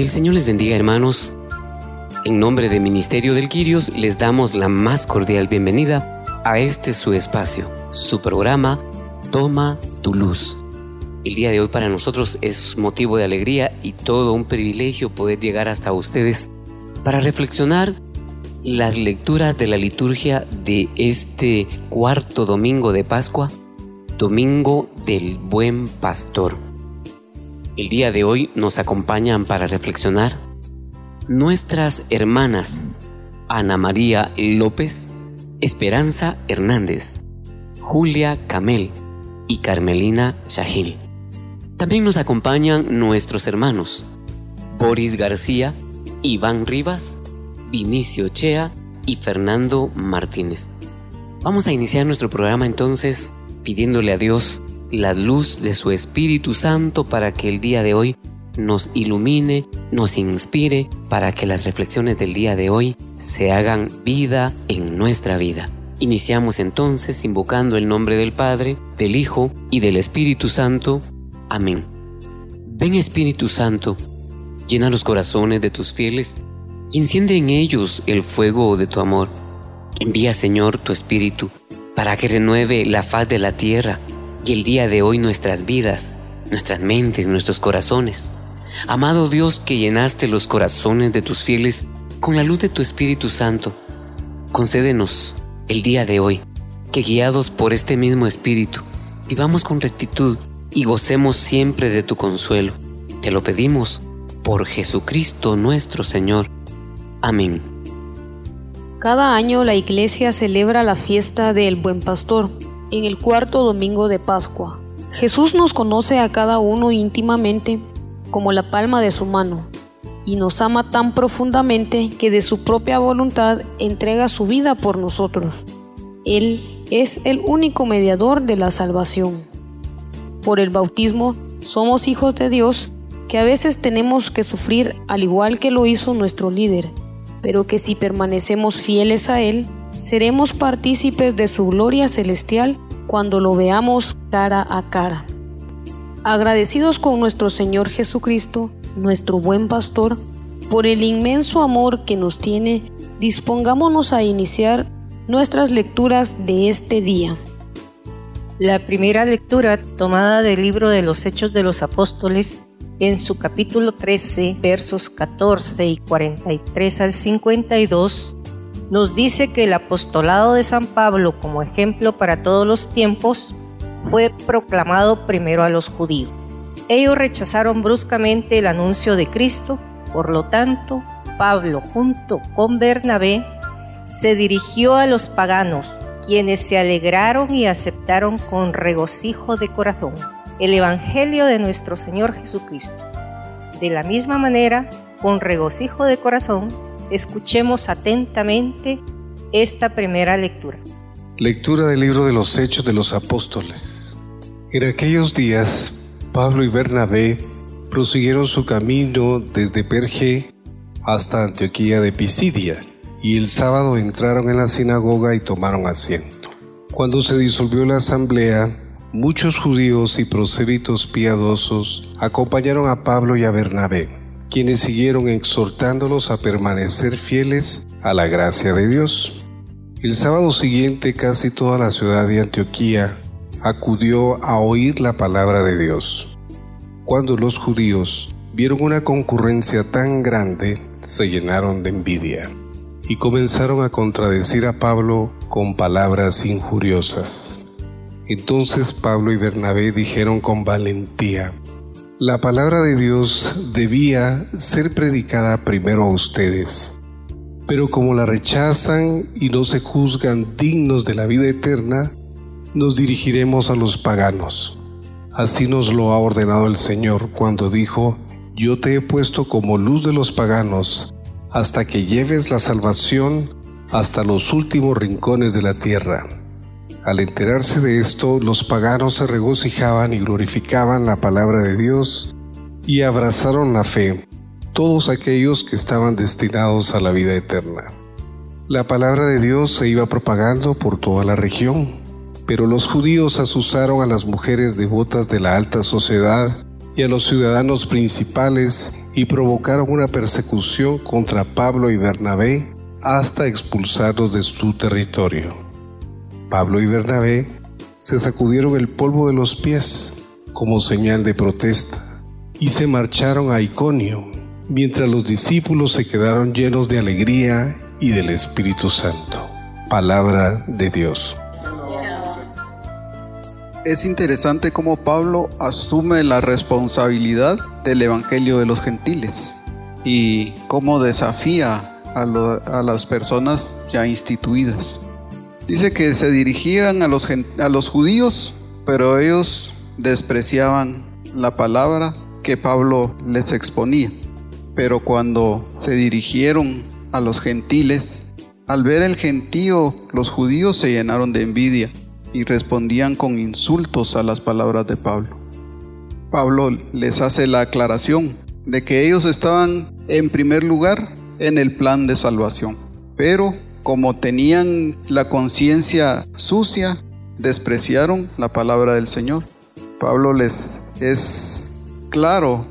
El Señor les bendiga hermanos. En nombre de Ministerio del Quirios les damos la más cordial bienvenida a este su espacio, su programa Toma tu luz. El día de hoy para nosotros es motivo de alegría y todo un privilegio poder llegar hasta ustedes para reflexionar las lecturas de la liturgia de este cuarto domingo de Pascua, Domingo del Buen Pastor. El día de hoy nos acompañan para reflexionar nuestras hermanas Ana María López, Esperanza Hernández, Julia Camel y Carmelina Shahil. También nos acompañan nuestros hermanos Boris García, Iván Rivas, Vinicio Chea y Fernando Martínez. Vamos a iniciar nuestro programa entonces pidiéndole a Dios la luz de su Espíritu Santo para que el día de hoy nos ilumine, nos inspire, para que las reflexiones del día de hoy se hagan vida en nuestra vida. Iniciamos entonces invocando el nombre del Padre, del Hijo y del Espíritu Santo. Amén. Ven Espíritu Santo, llena los corazones de tus fieles y enciende en ellos el fuego de tu amor. Envía Señor tu Espíritu para que renueve la faz de la tierra y el día de hoy nuestras vidas, nuestras mentes, nuestros corazones. Amado Dios que llenaste los corazones de tus fieles con la luz de tu Espíritu Santo, concédenos el día de hoy que guiados por este mismo Espíritu vivamos con rectitud y gocemos siempre de tu consuelo. Te lo pedimos por Jesucristo nuestro Señor. Amén. Cada año la iglesia celebra la fiesta del Buen Pastor en el cuarto domingo de Pascua. Jesús nos conoce a cada uno íntimamente como la palma de su mano y nos ama tan profundamente que de su propia voluntad entrega su vida por nosotros. Él es el único mediador de la salvación. Por el bautismo somos hijos de Dios que a veces tenemos que sufrir al igual que lo hizo nuestro líder, pero que si permanecemos fieles a Él, seremos partícipes de su gloria celestial cuando lo veamos cara a cara. Agradecidos con nuestro Señor Jesucristo, nuestro buen pastor, por el inmenso amor que nos tiene, dispongámonos a iniciar nuestras lecturas de este día. La primera lectura, tomada del libro de los Hechos de los Apóstoles, en su capítulo 13, versos 14 y 43 al 52, nos dice que el apostolado de San Pablo como ejemplo para todos los tiempos fue proclamado primero a los judíos. Ellos rechazaron bruscamente el anuncio de Cristo, por lo tanto, Pablo junto con Bernabé se dirigió a los paganos, quienes se alegraron y aceptaron con regocijo de corazón el Evangelio de nuestro Señor Jesucristo. De la misma manera, con regocijo de corazón, escuchemos atentamente esta primera lectura. Lectura del libro de los Hechos de los Apóstoles. En aquellos días, Pablo y Bernabé prosiguieron su camino desde Perge hasta Antioquía de Pisidia, y el sábado entraron en la sinagoga y tomaron asiento. Cuando se disolvió la asamblea, muchos judíos y prosélitos piadosos acompañaron a Pablo y a Bernabé, quienes siguieron exhortándolos a permanecer fieles a la gracia de Dios. El sábado siguiente casi toda la ciudad de Antioquía acudió a oír la palabra de Dios. Cuando los judíos vieron una concurrencia tan grande, se llenaron de envidia y comenzaron a contradecir a Pablo con palabras injuriosas. Entonces Pablo y Bernabé dijeron con valentía, la palabra de Dios debía ser predicada primero a ustedes, pero como la rechazan y no se juzgan dignos de la vida eterna, nos dirigiremos a los paganos. Así nos lo ha ordenado el Señor cuando dijo, yo te he puesto como luz de los paganos, hasta que lleves la salvación hasta los últimos rincones de la tierra. Al enterarse de esto, los paganos se regocijaban y glorificaban la palabra de Dios y abrazaron la fe, todos aquellos que estaban destinados a la vida eterna. La palabra de Dios se iba propagando por toda la región, pero los judíos asusaron a las mujeres devotas de la alta sociedad y a los ciudadanos principales y provocaron una persecución contra Pablo y Bernabé hasta expulsarlos de su territorio. Pablo y Bernabé se sacudieron el polvo de los pies como señal de protesta y se marcharon a Iconio, mientras los discípulos se quedaron llenos de alegría y del Espíritu Santo. Palabra de Dios. Es interesante cómo Pablo asume la responsabilidad del Evangelio de los gentiles y cómo desafía a, las personas ya instituidas. Dice que se dirigían a los, a los judíos, pero ellos despreciaban la palabra que Pablo les exponía. Pero cuando se dirigieron a los gentiles, al ver el gentío, los judíos se llenaron de envidia y respondían con insultos a las palabras de Pablo. Pablo les hace la aclaración de que ellos estaban en primer lugar en el plan de salvación. Pero como tenían la conciencia sucia, despreciaron la palabra del Señor. Pablo les es claro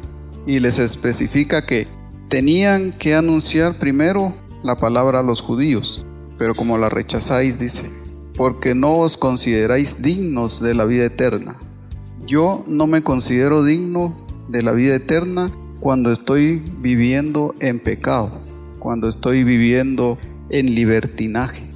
y les especifica que tenían que anunciar primero la palabra a los judíos, pero como la rechazáis, dice, porque no os consideráis dignos de la vida eterna. Yo no me considero digno de la vida eterna cuando estoy viviendo en pecado cuando estoy viviendo en libertinaje.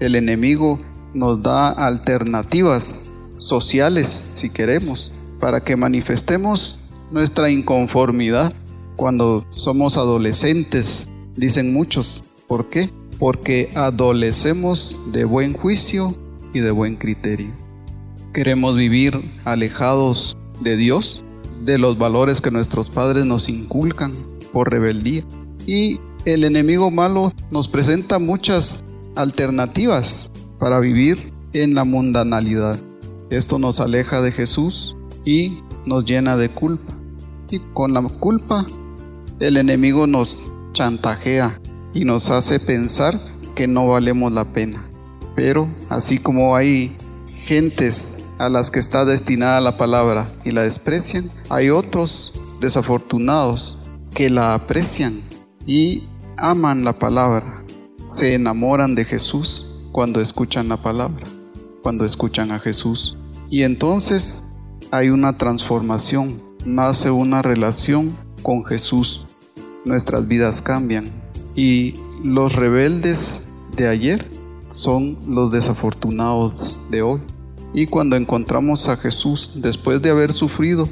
El enemigo nos da alternativas sociales, si queremos, para que manifestemos nuestra inconformidad cuando somos adolescentes, dicen muchos. ¿Por qué? Porque adolecemos de buen juicio y de buen criterio. Queremos vivir alejados de Dios, de los valores que nuestros padres nos inculcan por rebeldía. Y el enemigo malo nos presenta muchas alternativas para vivir en la mundanalidad. Esto nos aleja de Jesús y nos llena de culpa. Y con la culpa el enemigo nos chantajea y nos hace pensar que no valemos la pena. Pero así como hay gentes a las que está destinada la palabra y la desprecian, hay otros desafortunados que la aprecian y aman la palabra, se enamoran de Jesús cuando escuchan la palabra, cuando escuchan a Jesús. Y entonces hay una transformación, nace una relación con Jesús. Nuestras vidas cambian. Y los rebeldes de ayer son los desafortunados de hoy. Y cuando encontramos a Jesús después de haber sufrido,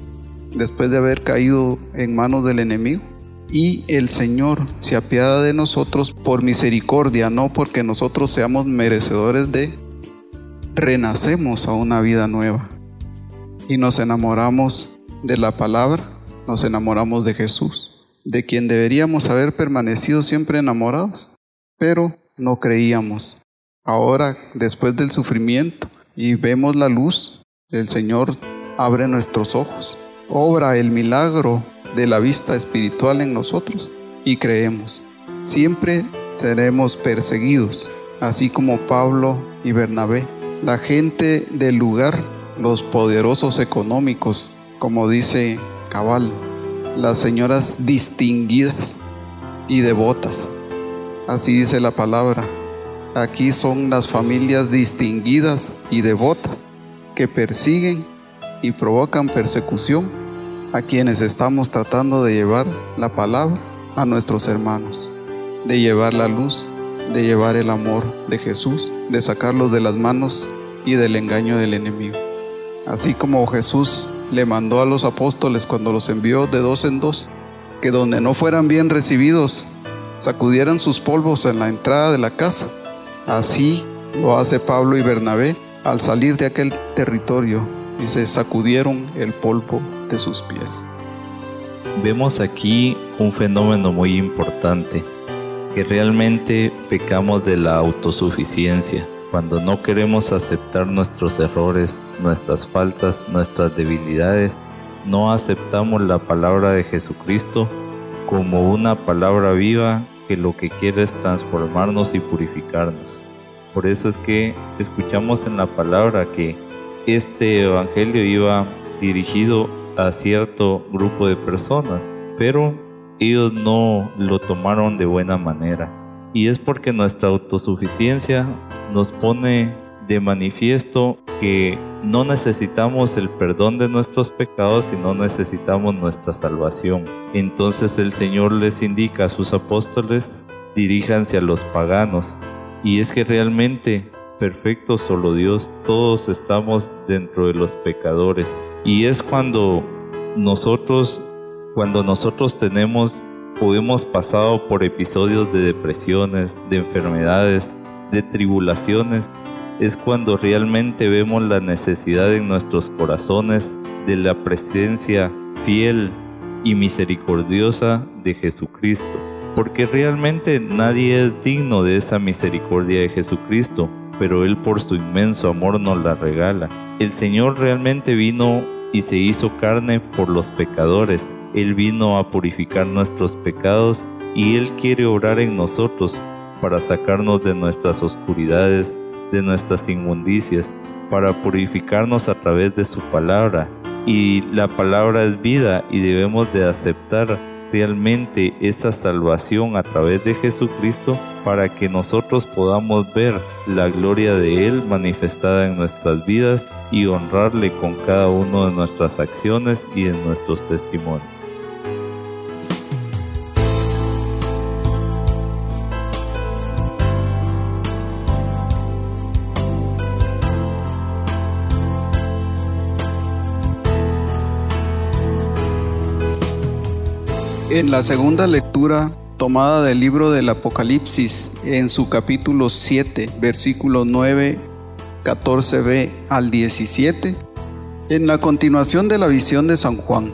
después de haber caído en manos del enemigo, y el Señor se apiada de nosotros por misericordia, no porque nosotros seamos merecedores de, renacemos a una vida nueva y nos enamoramos de la palabra, nos enamoramos de Jesús, de quien deberíamos haber permanecido siempre enamorados, pero no creíamos. Ahora, después del sufrimiento y vemos la luz, el Señor abre nuestros ojos, obra el milagro de la vista espiritual en nosotros y creemos. Siempre seremos perseguidos, así como Pablo y Bernabé. La gente del lugar, los poderosos económicos, como dice Cabal, las señoras distinguidas y devotas. Así dice la palabra. Aquí son las familias distinguidas y devotas que persiguen y provocan persecución a quienes estamos tratando de llevar la palabra a nuestros hermanos, de llevar la luz, de llevar el amor de Jesús, de sacarlos de las manos y del engaño del enemigo. Así como Jesús le mandó a los apóstoles cuando los envió de dos en dos, que donde no fueran bien recibidos, sacudieran sus polvos en la entrada de la casa. Así lo hace Pablo y Bernabé al salir de aquel territorio y se sacudieron el polvo sus pies. Vemos aquí un fenómeno muy importante, que realmente pecamos de la autosuficiencia, cuando no queremos aceptar nuestros errores, nuestras faltas, nuestras debilidades, no aceptamos la palabra de Jesucristo como una palabra viva que lo que quiere es transformarnos y purificarnos. Por eso es que escuchamos en la palabra que este evangelio iba dirigido a cierto grupo de personas, pero ellos no lo tomaron de buena manera. Y es porque nuestra autosuficiencia nos pone de manifiesto que no necesitamos el perdón de nuestros pecados, sino necesitamos nuestra salvación. Entonces el Señor les indica a sus apóstoles, diríjanse a los paganos. Y es que realmente perfecto solo Dios, todos estamos dentro de los pecadores. Y es cuando nosotros, cuando nosotros tenemos o hemos pasado por episodios de depresiones, de enfermedades, de tribulaciones, es cuando realmente vemos la necesidad en nuestros corazones de la presencia fiel y misericordiosa de Jesucristo. Porque realmente nadie es digno de esa misericordia de Jesucristo, pero Él por su inmenso amor nos la regala. El Señor realmente vino y se hizo carne por los pecadores. Él vino a purificar nuestros pecados y Él quiere obrar en nosotros para sacarnos de nuestras oscuridades, de nuestras inmundicias, para purificarnos a través de su palabra. Y la palabra es vida y debemos de aceptar realmente esa salvación a través de Jesucristo para que nosotros podamos ver la gloria de Él manifestada en nuestras vidas y honrarle con cada una de nuestras acciones y en nuestros testimonios. En la segunda lectura tomada del libro del Apocalipsis en su capítulo 7, versículo 9, 14b al 17, en la continuación de la visión de San Juan,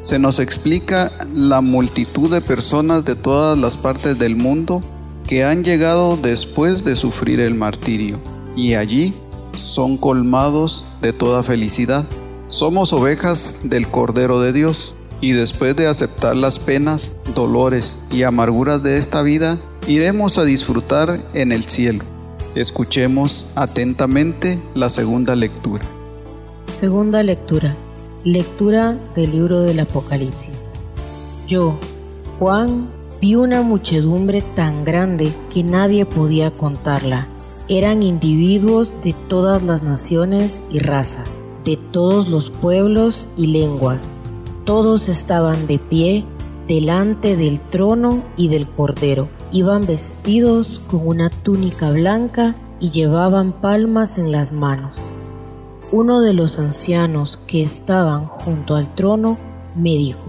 se nos explica la multitud de personas de todas las partes del mundo que han llegado después de sufrir el martirio, y allí son colmados de toda felicidad. Somos ovejas del Cordero de Dios y después de aceptar las penas, dolores y amarguras de esta vida, iremos a disfrutar en el cielo. Escuchemos atentamente la segunda lectura. Segunda lectura. Lectura del libro del Apocalipsis. Yo, Juan, vi una muchedumbre tan grande que nadie podía contarla. Eran individuos de todas las naciones y razas, de todos los pueblos y lenguas todos estaban de pie delante del trono y del cordero. Iban vestidos con una túnica blanca y llevaban palmas en las manos. Uno de los ancianos que estaban junto al trono me dijo,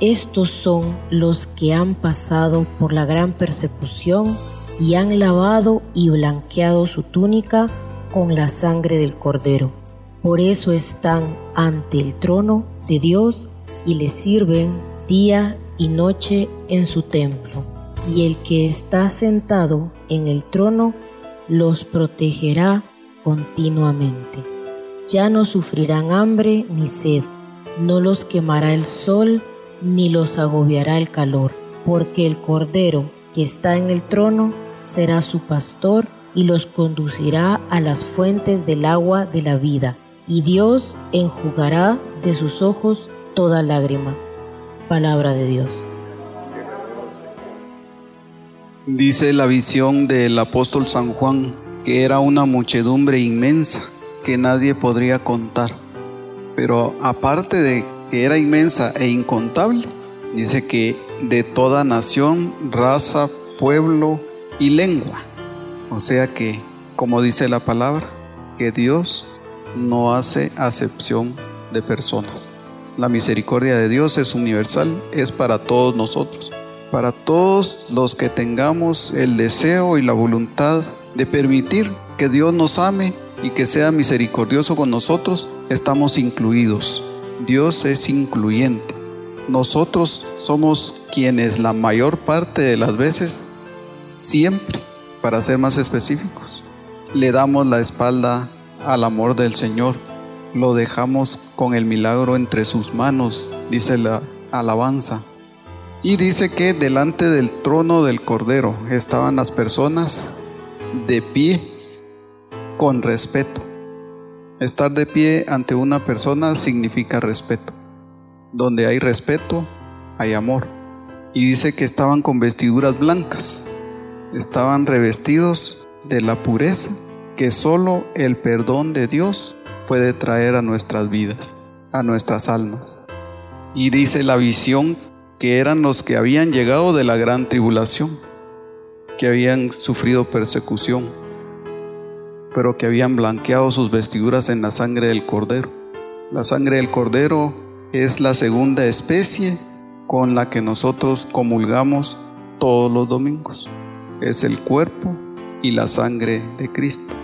estos son los que han pasado por la gran persecución y han lavado y blanqueado su túnica con la sangre del cordero. Por eso están ante el trono de Dios y le sirven día y noche en su templo. Y el que está sentado en el trono los protegerá continuamente. Ya no sufrirán hambre ni sed, no los quemará el sol ni los agobiará el calor, porque el Cordero que está en el trono será su pastor y los conducirá a las fuentes del agua de la vida, y Dios enjugará de sus ojos toda lágrima. Palabra de Dios. Dice la visión del apóstol San Juan que era una muchedumbre inmensa que nadie podría contar. Pero aparte de que era inmensa e incontable, dice que de toda nación, raza, pueblo y lengua. O sea que, como dice la palabra, que Dios no hace acepción de personas. La misericordia de Dios es universal, es para todos nosotros, para todos los que tengamos el deseo y la voluntad de permitir que Dios nos ame y que sea misericordioso con nosotros, estamos incluidos. Dios es incluyente. Nosotros somos quienes la mayor parte de las veces, siempre, para ser más específicos, le damos la espalda al amor del Señor lo dejamos con el milagro entre sus manos, dice la alabanza. Y dice que delante del trono del Cordero estaban las personas de pie con respeto. Estar de pie ante una persona significa respeto. Donde hay respeto, hay amor. y dice que estaban con vestiduras blancas, estaban revestidos de la pureza que solo el perdón de Dios puede traer a nuestras vidas, a nuestras almas. Y dice la visión que eran los que habían llegado de la gran tribulación, que habían sufrido persecución, pero que habían blanqueado sus vestiduras en la sangre del cordero. La sangre del cordero es la segunda especie con la que nosotros comulgamos todos los domingos. Es el cuerpo y la sangre de Cristo.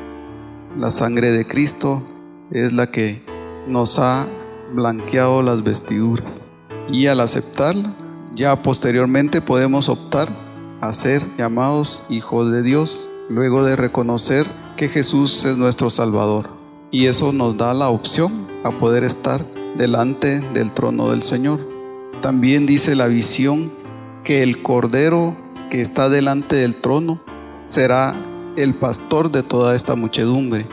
La sangre de Cristo es la que nos ha blanqueado las vestiduras. Y al aceptarla, ya posteriormente podemos optar a ser llamados hijos de Dios, luego de reconocer que Jesús es nuestro Salvador. Y eso nos da la opción a poder estar delante del trono del Señor. También dice la visión que el Cordero que está delante del trono será el pastor de toda esta muchedumbre.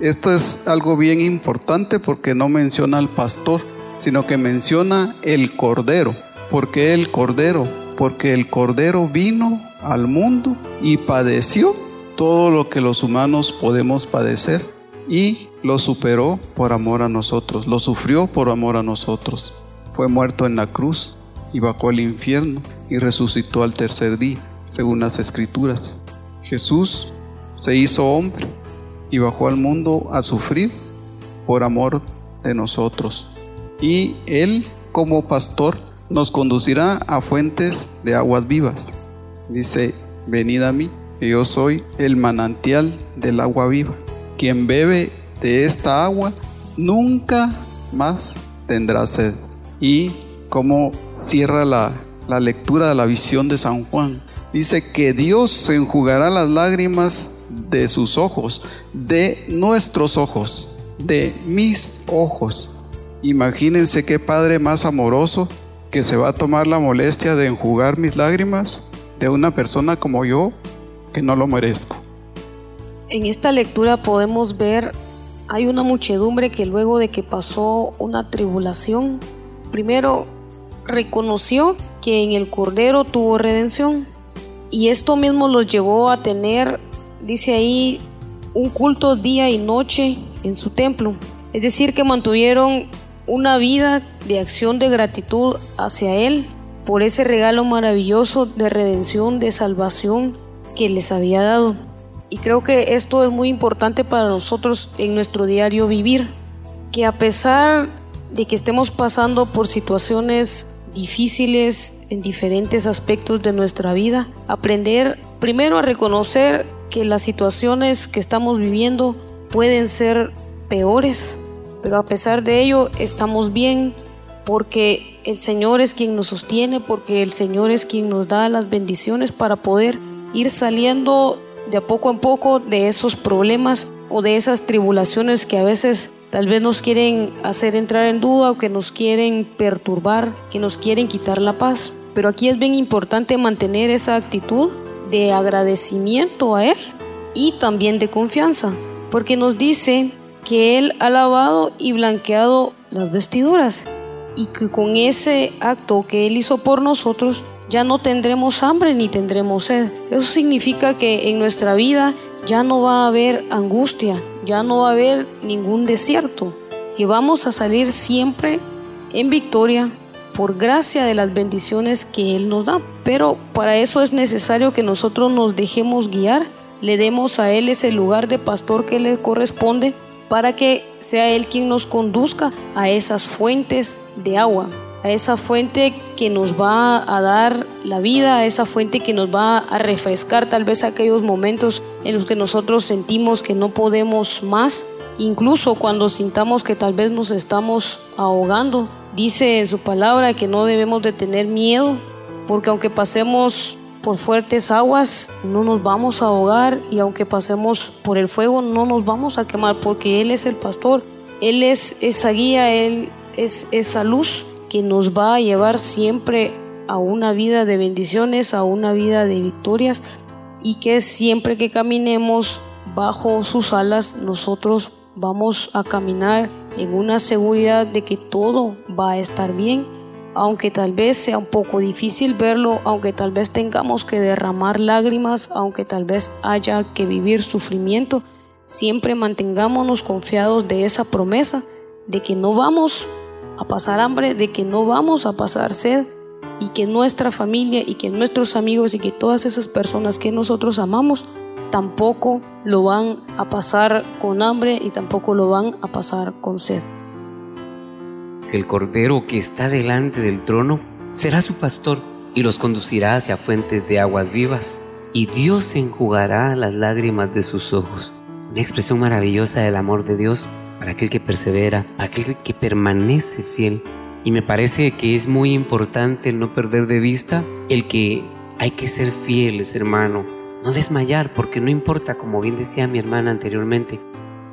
Esto es algo bien importante porque no menciona al pastor, sino que menciona el cordero. ¿Por qué el cordero? Porque el cordero vino al mundo y padeció todo lo que los humanos podemos padecer y lo superó por amor a nosotros, lo sufrió por amor a nosotros. Fue muerto en la cruz y bajó al infierno y resucitó al tercer día, según las escrituras. Jesús se hizo hombre y bajó al mundo a sufrir por amor de nosotros. Y Él, como pastor, nos conducirá a fuentes de aguas vivas. Dice, venid a mí, que yo soy el manantial del agua viva. Quien bebe de esta agua nunca más tendrá sed. Y como cierra la, la lectura de la visión de San Juan, dice que Dios enjugará las lágrimas de sus ojos, de nuestros ojos, de mis ojos. Imagínense qué padre más amoroso que se va a tomar la molestia de enjugar mis lágrimas de una persona como yo que no lo merezco. En esta lectura podemos ver, hay una muchedumbre que luego de que pasó una tribulación, primero reconoció que en el Cordero tuvo redención y esto mismo los llevó a tener, dice ahí, un culto día y noche en su templo. Es decir, que mantuvieron una vida de acción de gratitud hacia Él por ese regalo maravilloso de redención, de salvación que les había dado. Y creo que esto es muy importante para nosotros en nuestro diario vivir, que a pesar de que estemos pasando por situaciones difíciles en diferentes aspectos de nuestra vida. Aprender primero a reconocer que las situaciones que estamos viviendo pueden ser peores, pero a pesar de ello estamos bien porque el Señor es quien nos sostiene, porque el Señor es quien nos da las bendiciones para poder ir saliendo de a poco en poco de esos problemas o de esas tribulaciones que a veces Tal vez nos quieren hacer entrar en duda o que nos quieren perturbar, que nos quieren quitar la paz. Pero aquí es bien importante mantener esa actitud de agradecimiento a Él y también de confianza, porque nos dice que Él ha lavado y blanqueado las vestiduras y que con ese acto que Él hizo por nosotros ya no tendremos hambre ni tendremos sed. Eso significa que en nuestra vida ya no va a haber angustia, ya no va a haber ningún desierto, que vamos a salir siempre en victoria por gracia de las bendiciones que Él nos da. Pero para eso es necesario que nosotros nos dejemos guiar, le demos a Él ese lugar de pastor que le corresponde para que sea Él quien nos conduzca a esas fuentes de agua a esa fuente que nos va a dar la vida, a esa fuente que nos va a refrescar tal vez aquellos momentos en los que nosotros sentimos que no podemos más, incluso cuando sintamos que tal vez nos estamos ahogando. Dice en su palabra que no debemos de tener miedo, porque aunque pasemos por fuertes aguas, no nos vamos a ahogar y aunque pasemos por el fuego, no nos vamos a quemar, porque Él es el pastor, Él es esa guía, Él es esa luz que nos va a llevar siempre a una vida de bendiciones, a una vida de victorias y que siempre que caminemos bajo sus alas nosotros vamos a caminar en una seguridad de que todo va a estar bien aunque tal vez sea un poco difícil verlo, aunque tal vez tengamos que derramar lágrimas, aunque tal vez haya que vivir sufrimiento, siempre mantengámonos confiados de esa promesa de que no vamos a pasar hambre, de que no vamos a pasar sed y que nuestra familia y que nuestros amigos y que todas esas personas que nosotros amamos tampoco lo van a pasar con hambre y tampoco lo van a pasar con sed. El Cordero que está delante del trono será su pastor y los conducirá hacia fuentes de aguas vivas y Dios enjugará las lágrimas de sus ojos. Una expresión maravillosa del amor de Dios para aquel que persevera, aquel que permanece fiel. Y me parece que es muy importante no perder de vista el que hay que ser fieles, hermano. No desmayar, porque no importa, como bien decía mi hermana anteriormente,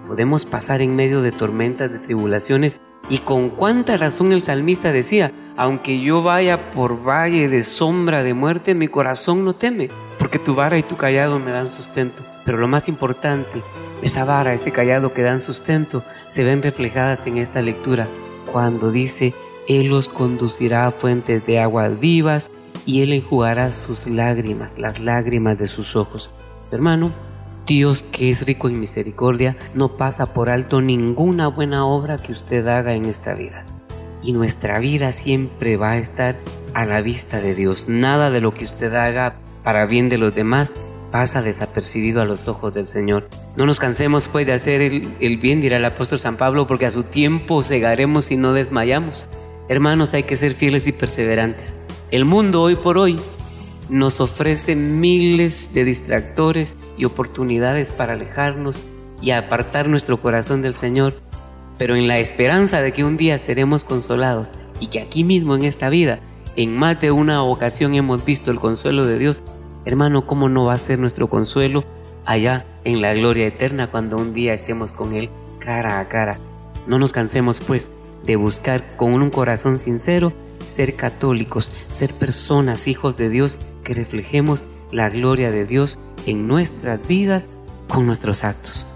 podemos pasar en medio de tormentas, de tribulaciones, y con cuánta razón el salmista decía, aunque yo vaya por valle de sombra de muerte, mi corazón no teme, porque tu vara y tu callado me dan sustento. Pero lo más importante, esa vara, ese callado que dan sustento, se ven reflejadas en esta lectura, cuando dice, Él los conducirá a fuentes de aguas vivas y Él enjugará sus lágrimas, las lágrimas de sus ojos. Hermano, Dios que es rico en misericordia no pasa por alto ninguna buena obra que usted haga en esta vida. Y nuestra vida siempre va a estar a la vista de Dios. Nada de lo que usted haga para bien de los demás pasa desapercibido a los ojos del Señor. No nos cansemos pues de hacer el, bien, dirá el apóstol San Pablo, porque a su tiempo cegaremos si no desmayamos. Hermanos, hay que ser fieles y perseverantes. El mundo hoy por hoy nos ofrece miles de distractores y oportunidades para alejarnos y apartar nuestro corazón del Señor, pero en la esperanza de que un día seremos consolados y que aquí mismo en esta vida, en más de una ocasión hemos visto el consuelo de Dios, Hermano, ¿cómo no va a ser nuestro consuelo allá en la gloria eterna cuando un día estemos con Él cara a cara? No nos cansemos pues de buscar con un corazón sincero ser católicos, ser personas, hijos de Dios, que reflejemos la gloria de Dios en nuestras vidas con nuestros actos.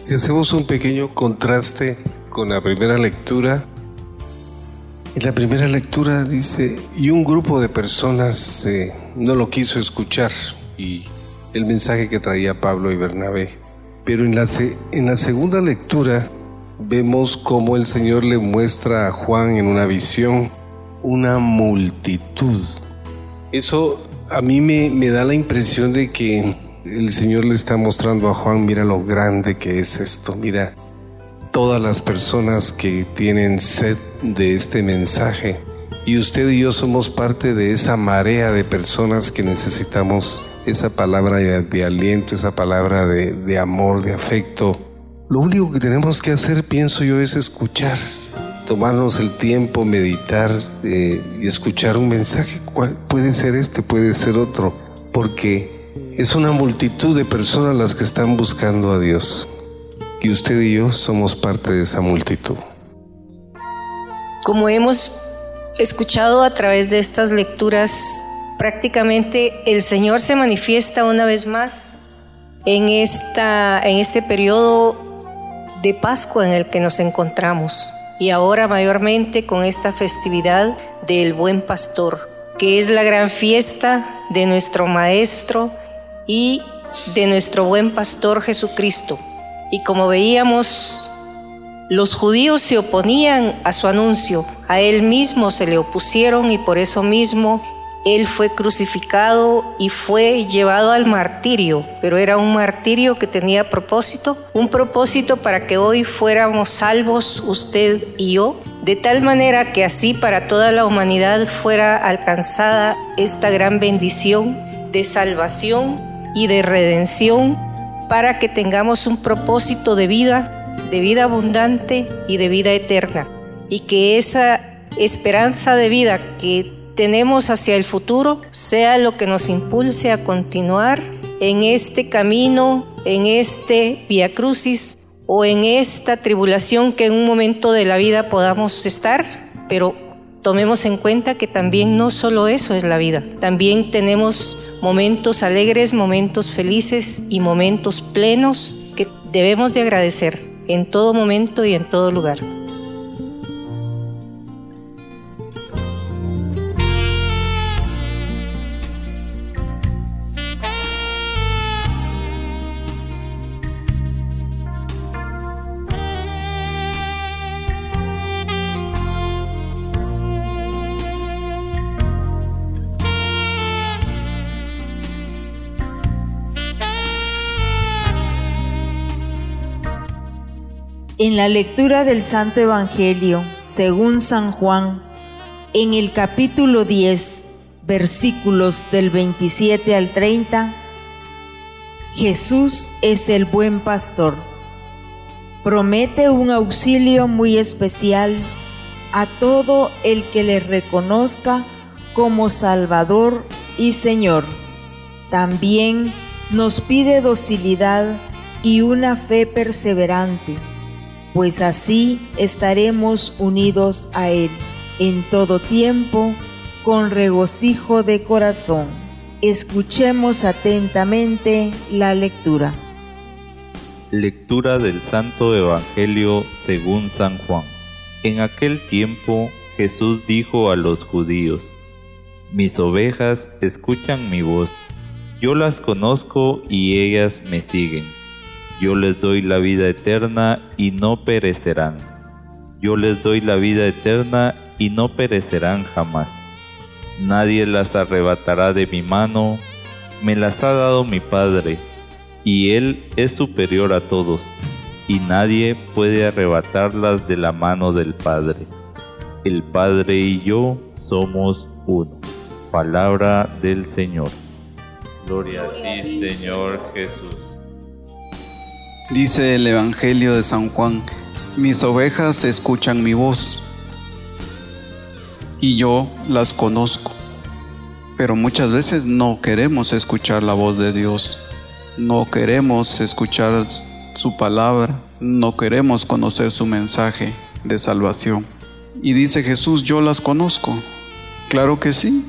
Si hacemos un pequeño contraste con la primera lectura, en la primera lectura dice, y un grupo de personas eh, no lo quiso escuchar, y el mensaje que traía Pablo y Bernabé. Pero en la, en la segunda lectura vemos cómo el Señor le muestra a Juan en una visión una multitud. Eso a mí me, me da la impresión de que el Señor le está mostrando a Juan, mira lo grande que es esto, mira todas las personas que tienen sed de este mensaje. Y usted y yo somos parte de esa marea de personas que necesitamos esa palabra de, aliento, esa palabra de, amor, de afecto. Lo único que tenemos que hacer, pienso yo, es escuchar, tomarnos el tiempo, meditar eh, y escuchar un mensaje. ¿Cuál puede ser este, puede ser otro, porque es una multitud de personas las que están buscando a Dios y usted y yo somos parte de esa multitud. Como hemos escuchado a través de estas lecturas, prácticamente el Señor se manifiesta una vez más en, esta, en este periodo de Pascua en el que nos encontramos y ahora mayormente con esta festividad del Buen Pastor, que es la gran fiesta de nuestro Maestro y de nuestro Buen Pastor Jesucristo. Y como veíamos, los judíos se oponían a su anuncio, a él mismo se le opusieron y por eso mismo él fue crucificado y fue llevado al martirio, pero era un martirio que tenía propósito, un propósito para que hoy fuéramos salvos usted y yo, de tal manera que así para toda la humanidad fuera alcanzada esta gran bendición de salvación y de redención para que tengamos un propósito de vida, de vida abundante y de vida eterna. Y que esa esperanza de vida que tenemos hacia el futuro sea lo que nos impulse a continuar en este camino, en este Via Crucis o en esta tribulación que en un momento de la vida podamos estar, pero tomemos en cuenta que también no solo eso es la vida, también tenemos momentos alegres, momentos felices y momentos plenos que debemos de agradecer en todo momento y en todo lugar. En la lectura del Santo Evangelio, según San Juan, en el capítulo 10, versículos del 27 al 30, Jesús es el buen pastor. Promete un auxilio muy especial a todo el que le reconozca como Salvador y Señor. También nos pide docilidad y una fe perseverante pues así estaremos unidos a Él en todo tiempo con regocijo de corazón. Escuchemos atentamente la lectura. Lectura del Santo Evangelio según San Juan. En aquel tiempo Jesús dijo a los judíos, Mis ovejas escuchan mi voz, yo las conozco y ellas me siguen yo les doy la vida eterna y no perecerán. Yo les doy la vida eterna y no perecerán jamás. Nadie las arrebatará de mi mano, me las ha dado mi Padre, y Él es superior a todos, y nadie puede arrebatarlas de la mano del Padre. El Padre y yo somos uno. Palabra del Señor. Gloria, a ti, Señor Jesús. Dice el Evangelio de San Juan, mis ovejas escuchan mi voz y yo las conozco. Pero muchas veces no queremos escuchar la voz de Dios, no queremos escuchar su palabra, no queremos conocer su mensaje de salvación. Y dice Jesús, yo las conozco. Claro que sí.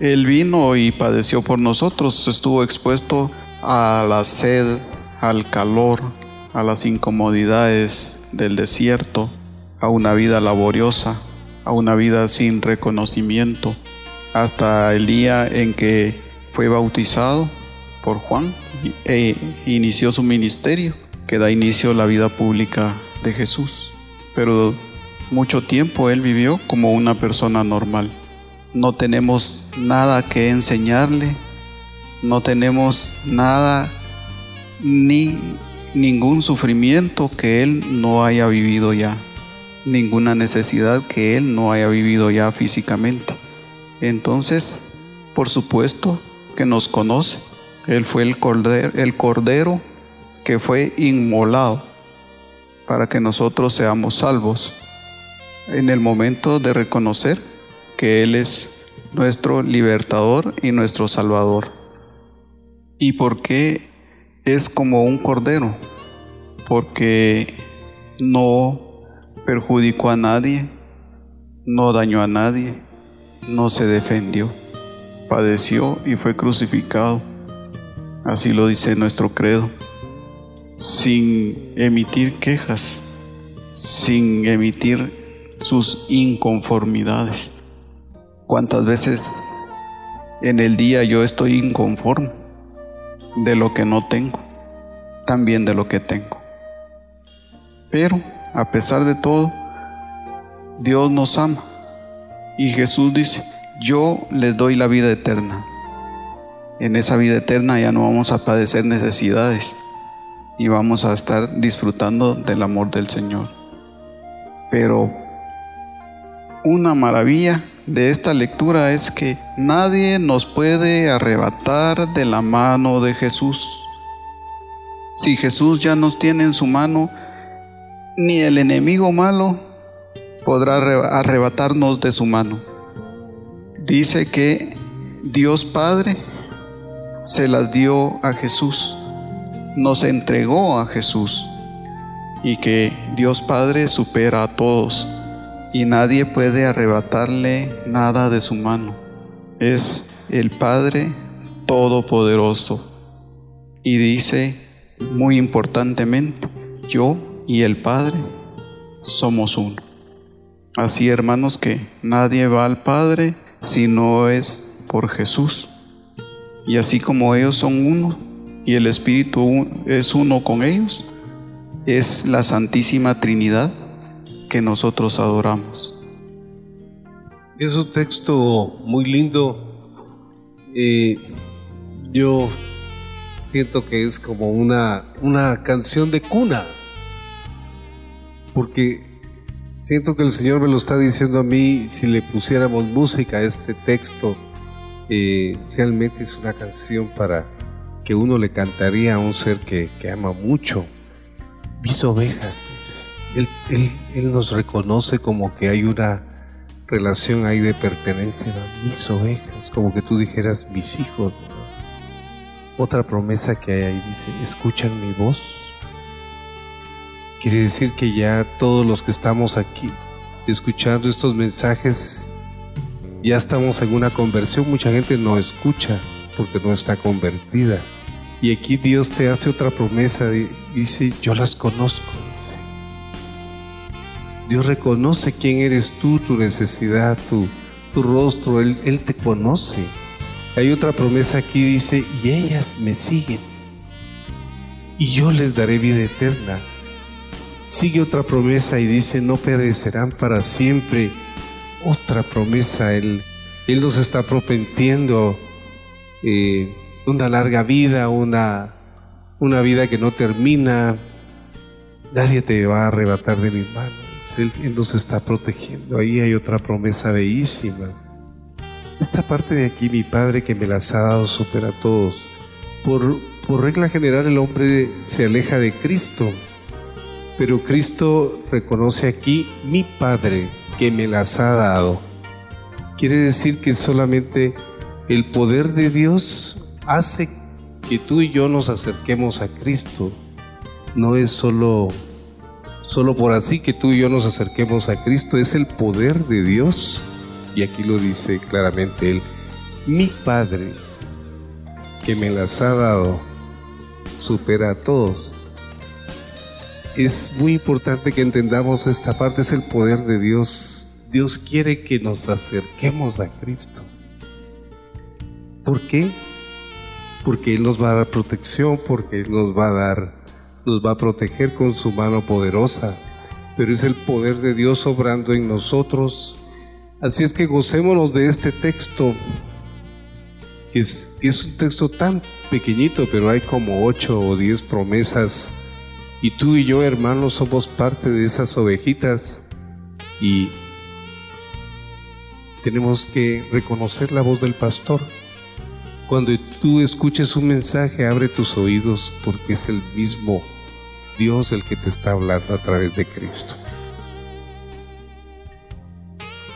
Él vino y padeció por nosotros, estuvo expuesto a la sed, al calor, a las incomodidades del desierto, a una vida laboriosa, a una vida sin reconocimiento, hasta el día en que fue bautizado por Juan e inició su ministerio, que da inicio a la vida pública de Jesús. Pero mucho tiempo él vivió como una persona normal. No tenemos nada que enseñarle, no tenemos nada ni ningún sufrimiento que Él no haya vivido ya, ninguna necesidad que Él no haya vivido ya físicamente. Entonces, por supuesto que nos conoce. Él fue el cordero, el cordero que fue inmolado para que nosotros seamos salvos en el momento de reconocer que Él es nuestro libertador y nuestro salvador. ¿Y por qué es como un cordero, porque no perjudicó a nadie, no dañó a nadie, no se defendió, padeció y fue crucificado. Así lo dice nuestro credo, sin emitir quejas, sin emitir sus inconformidades. ¿Cuántas veces en el día yo estoy inconforme? De lo que no tengo, también de lo que tengo. Pero, a pesar de todo, Dios nos ama. Y Jesús dice, yo les doy la vida eterna. En esa vida eterna ya no vamos a padecer necesidades y vamos a estar disfrutando del amor del Señor. Pero una maravilla de esta lectura es que nadie nos puede arrebatar de la mano de Jesús. Si Jesús ya nos tiene en su mano, ni el enemigo malo podrá arrebatarnos de su mano. Dice que Dios Padre se las dio a Jesús, nos entregó a Jesús y que Dios Padre supera a todos y nadie puede arrebatarle nada de su mano. Es el Padre Todopoderoso. Y dice muy importantemente, yo y el Padre somos uno. Así hermanos que nadie va al Padre si no es por Jesús. Y así como ellos son uno y el Espíritu es uno con ellos, es la Santísima Trinidad que nosotros adoramos. Es un texto muy lindo. Eh, yo siento que es como una, una canción de cuna. porque siento que el Señor me lo está diciendo a mí, si le pusiéramos música a este texto, eh, realmente es una canción para que uno le cantaría a un ser que, ama mucho. Mis ovejas, dice. Él, nos reconoce como que hay una relación ahí de pertenencia a mis ovejas, como que tú dijeras mis hijos. Otra promesa que hay ahí dice, escuchan mi voz. Quiere decir que ya todos los que estamos aquí escuchando estos mensajes, ya estamos en una conversión. Mucha gente no escucha porque no está convertida. Y aquí Dios te hace otra promesa, dice, yo las conozco. Dios reconoce quién eres tú, tu necesidad, tu, rostro, él, te conoce. Hay otra promesa aquí, dice, y ellas me siguen, y yo les daré vida eterna. Sigue otra promesa y dice, no perecerán para siempre. Otra promesa, Él, él nos está propentiendo eh, una larga vida, una, una vida que no termina. Nadie te va a arrebatar de mis manos. Él, nos está protegiendo. Ahí hay otra promesa bellísima. Esta parte de aquí, mi Padre que me las ha dado, supera a todos. Por regla general, el hombre se aleja de Cristo, pero Cristo reconoce aquí mi Padre que me las ha dado. Quiere decir que solamente el poder de Dios hace que tú y yo nos acerquemos a Cristo. No es solo solo por así que tú y yo nos acerquemos a Cristo, es el poder de Dios y aquí lo dice claramente él, mi Padre que me las ha dado supera a todos. Es muy importante que entendamos esta parte, es el poder de Dios. Dios quiere que nos acerquemos a Cristo. ¿Por qué? Porque Él nos va a dar protección, porque Él nos va a dar, nos va a proteger con su mano poderosa. Pero es el poder de Dios obrando en nosotros Así es que gocémonos de este texto, es, es un texto tan pequeñito, pero hay como ocho o diez promesas. Y tú y yo, hermanos, somos parte de esas ovejitas y tenemos que reconocer la voz del pastor. Cuando tú escuches un mensaje, abre tus oídos porque es el mismo Dios el que te está hablando a través de Cristo.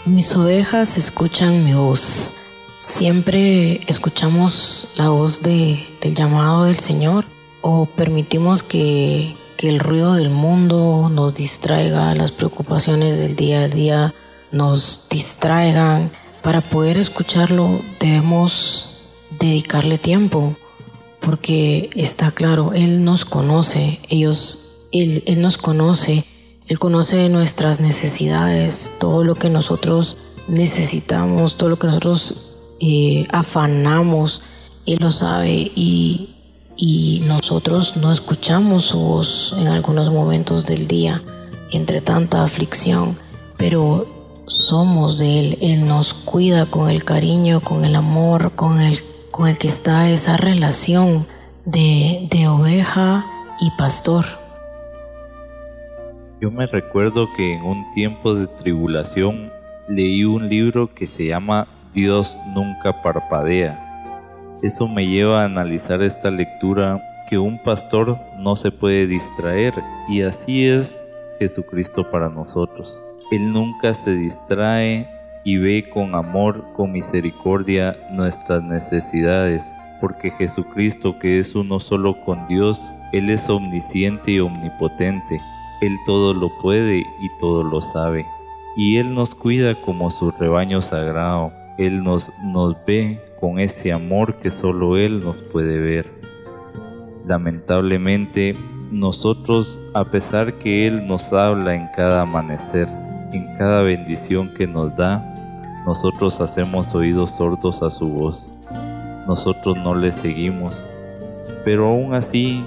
Mis ovejas escuchan mi voz. Siempre escuchamos la voz de, del llamado del Señor o permitimos que, que el ruido del mundo nos distraiga, las preocupaciones del día a día nos distraigan. Para poder escucharlo debemos dedicarle tiempo porque está claro, Él nos conoce, ellos, Él, él nos conoce él conoce nuestras necesidades, todo lo que nosotros necesitamos, todo lo que nosotros eh, afanamos. Él lo sabe y, y nosotros no escuchamos su voz en algunos momentos del día entre tanta aflicción, pero somos de Él. Él nos cuida con el cariño, con el amor, con el, con el que está esa relación de, de oveja y pastor. Yo me recuerdo que en un tiempo de tribulación leí un libro que se llama Dios nunca parpadea. Eso me lleva a analizar esta lectura que un pastor no se puede distraer y así es Jesucristo para nosotros. Él nunca se distrae y ve con amor, con misericordia nuestras necesidades, porque Jesucristo que es uno solo con Dios, Él es omnisciente y omnipotente él todo lo puede y todo lo sabe. Y Él nos cuida como su rebaño sagrado. Él nos, nos ve con ese amor que solo Él nos puede ver. Lamentablemente, nosotros, a pesar que Él nos habla en cada amanecer, en cada bendición que nos da, nosotros hacemos oídos sordos a su voz. Nosotros no le seguimos. Pero aún así,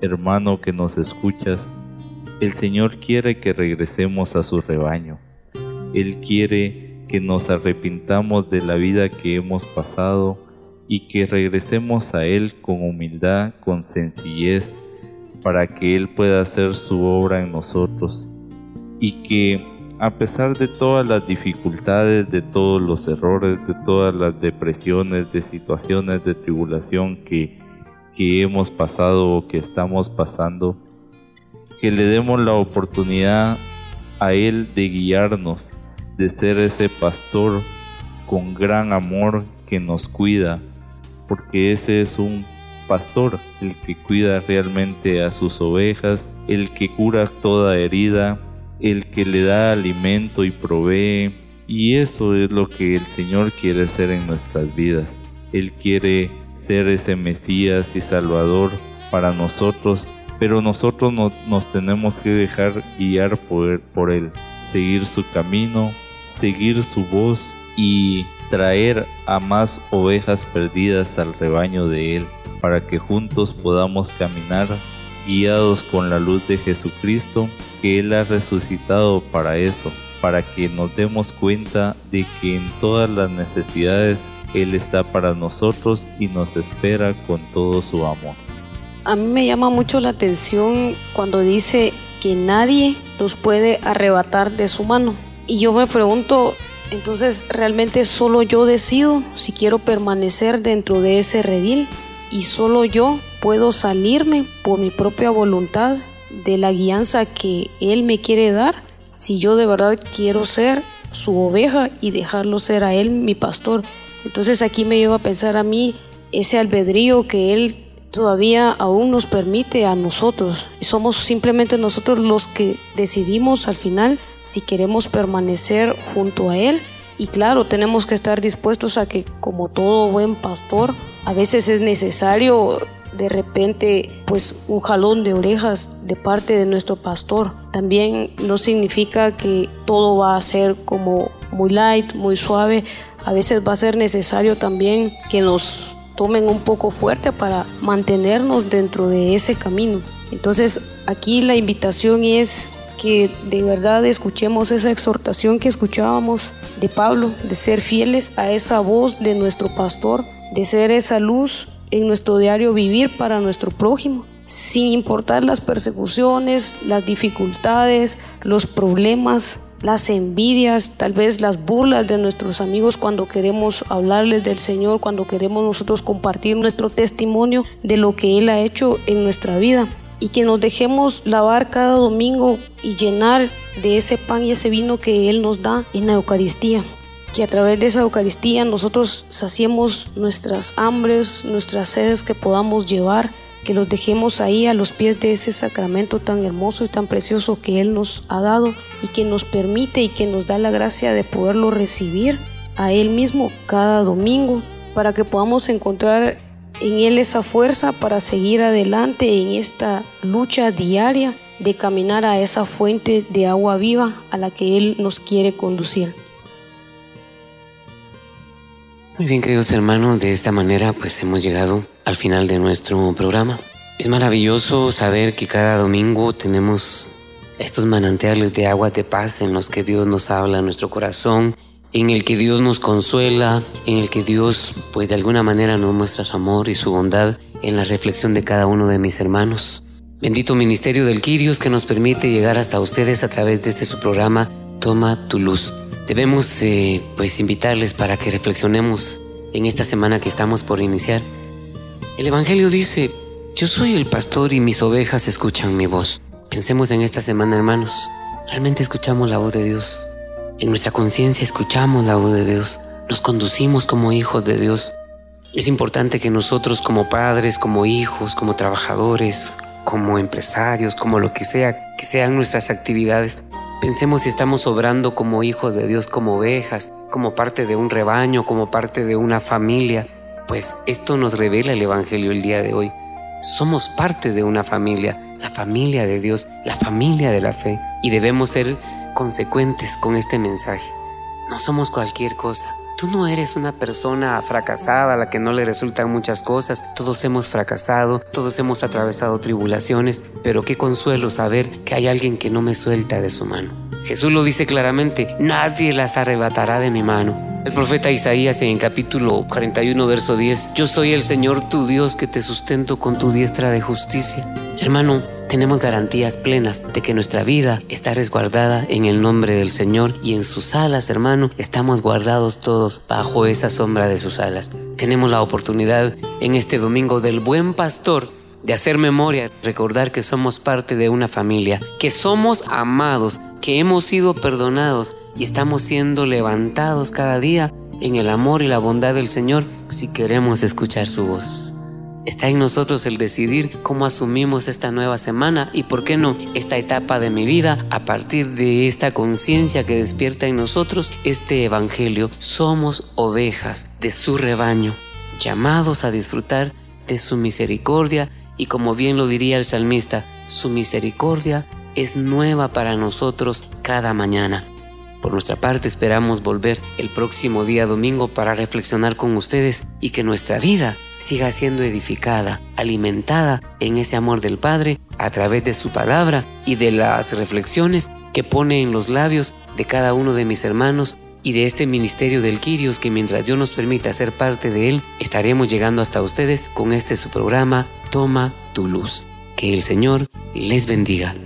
hermano que nos escuchas, el Señor quiere que regresemos a su rebaño. Él quiere que nos arrepintamos de la vida que hemos pasado y que regresemos a Él con humildad, con sencillez, para que Él pueda hacer su obra en nosotros y que a pesar de todas las dificultades, de todos los errores, de todas las depresiones, de situaciones de tribulación que, que hemos pasado o que estamos pasando, que le demos la oportunidad a Él de guiarnos, de ser ese pastor con gran amor que nos cuida, porque ese es un pastor, el que cuida realmente a sus ovejas, el que cura toda herida, el que le da alimento y provee. Y eso es lo que el Señor quiere hacer en nuestras vidas. Él quiere ser ese Mesías y Salvador para nosotros, pero nosotros nos tenemos que dejar guiar por Él, seguir su camino, seguir su voz y traer a más ovejas perdidas al rebaño de Él, para que juntos podamos caminar guiados con la luz de Jesucristo, que Él ha resucitado para eso, para que nos demos cuenta de que en todas las necesidades Él está para nosotros y nos espera con todo su amor. A mí me llama mucho la atención cuando dice que nadie nos puede arrebatar de su mano. Y yo me pregunto, entonces realmente solo yo decido si quiero permanecer dentro de ese redil y solo yo puedo salirme por mi propia voluntad de la guianza que Él me quiere dar si yo de verdad quiero ser su oveja y dejarlo ser a Él mi pastor. Entonces aquí me lleva a pensar a mí ese albedrío que Él todavía aún nos permite a nosotros. Somos simplemente nosotros los que decidimos al final si queremos permanecer junto a Él. Y claro, tenemos que estar dispuestos a que como todo buen pastor, a veces es necesario de repente pues un jalón de orejas de parte de nuestro pastor. También no significa que todo va a ser como muy light, muy suave. A veces va a ser necesario también que nos tomen un poco fuerte para mantenernos dentro de ese camino. Entonces aquí la invitación es que de verdad escuchemos esa exhortación que escuchábamos de Pablo, de ser fieles a esa voz de nuestro pastor, de ser esa luz en nuestro diario vivir para nuestro prójimo, sin importar las persecuciones, las dificultades, los problemas, las envidias, tal vez las burlas de nuestros amigos cuando queremos hablarles del Señor, cuando queremos nosotros compartir nuestro testimonio de lo que Él ha hecho en nuestra vida y que nos dejemos lavar cada domingo y llenar de ese pan y ese vino que Él nos da en la Eucaristía. Que a través de esa Eucaristía nosotros saciemos nuestras hambres, nuestras sedes que podamos llevar, que los dejemos ahí a los pies de ese sacramento tan hermoso y tan precioso que Él nos ha dado y que nos permite y que nos da la gracia de poderlo recibir a Él mismo cada domingo para que podamos encontrar en Él esa fuerza para seguir adelante en esta lucha diaria de caminar a esa fuente de agua viva a la que Él nos quiere conducir. Muy bien, queridos hermanos, de esta manera pues hemos llegado al final de nuestro programa. Es maravilloso saber que cada domingo tenemos estos manantiales de agua de paz en los que Dios nos habla a nuestro corazón en el que Dios nos consuela, en el que Dios pues de alguna manera nos muestra su amor y su bondad en la reflexión de cada uno de mis hermanos. Bendito ministerio del Quirios que nos permite llegar hasta ustedes a través de este su programa Toma tu luz. Debemos eh, pues invitarles para que reflexionemos en esta semana que estamos por iniciar. El Evangelio dice, yo soy el pastor y mis ovejas escuchan mi voz. Pensemos en esta semana hermanos, ¿realmente escuchamos la voz de Dios? En nuestra conciencia escuchamos la voz de Dios, nos conducimos como hijos de Dios. Es importante que nosotros como padres, como hijos, como trabajadores, como empresarios, como lo que sea, que sean nuestras actividades, pensemos si estamos obrando como hijos de Dios, como ovejas, como parte de un rebaño, como parte de una familia. Pues esto nos revela el Evangelio el día de hoy. Somos parte de una familia, la familia de Dios, la familia de la fe, y debemos ser consecuentes con este mensaje. No somos cualquier cosa. Tú no eres una persona fracasada a la que no le resultan muchas cosas. Todos hemos fracasado, todos hemos atravesado tribulaciones, pero qué consuelo saber que hay alguien que no me suelta de su mano. Jesús lo dice claramente, nadie las arrebatará de mi mano. El profeta Isaías en el capítulo 41, verso 10, Yo soy el Señor tu Dios que te sustento con tu diestra de justicia. Hermano, tenemos garantías plenas de que nuestra vida está resguardada en el nombre del Señor y en sus alas, hermano, estamos guardados todos bajo esa sombra de sus alas. Tenemos la oportunidad en este domingo del buen pastor de hacer memoria, recordar que somos parte de una familia, que somos amados, que hemos sido perdonados y estamos siendo levantados cada día en el amor y la bondad del Señor si queremos escuchar su voz. Está en nosotros el decidir cómo asumimos esta nueva semana y, por qué no, esta etapa de mi vida a partir de esta conciencia que despierta en nosotros este Evangelio. Somos ovejas de su rebaño, llamados a disfrutar de su misericordia y como bien lo diría el salmista, su misericordia es nueva para nosotros cada mañana. Por nuestra parte esperamos volver el próximo día domingo para reflexionar con ustedes y que nuestra vida siga siendo edificada, alimentada en ese amor del Padre a través de su palabra y de las reflexiones que pone en los labios de cada uno de mis hermanos y de este ministerio del Quirios que mientras Dios nos permita ser parte de él, estaremos llegando hasta ustedes con este su programa Toma tu luz. Que el Señor les bendiga.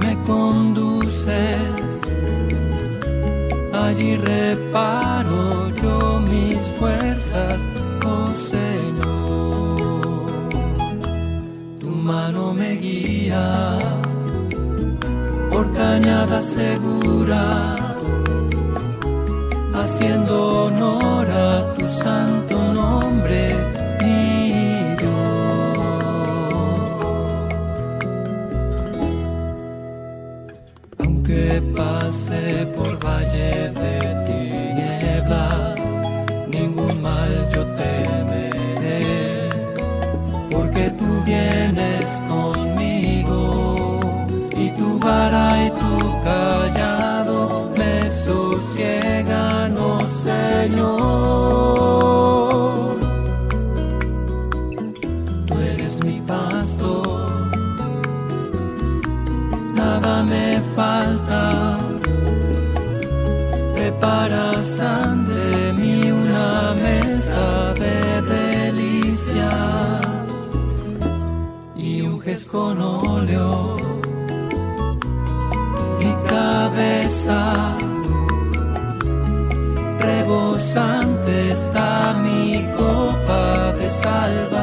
Me conduces, allí reparo yo mis fuerzas, oh Señor. Mano me guía por cañadas seguras, haciendo honor a tu santo nombre, pase por valle de tinieblas, ningún mal yo temeré, porque tú vienes y tu callado me sosiegan, oh Señor. Preparas ante mí una mesa de delicias y unges con óleo cabeza. Rebosante está mi copa de salvación.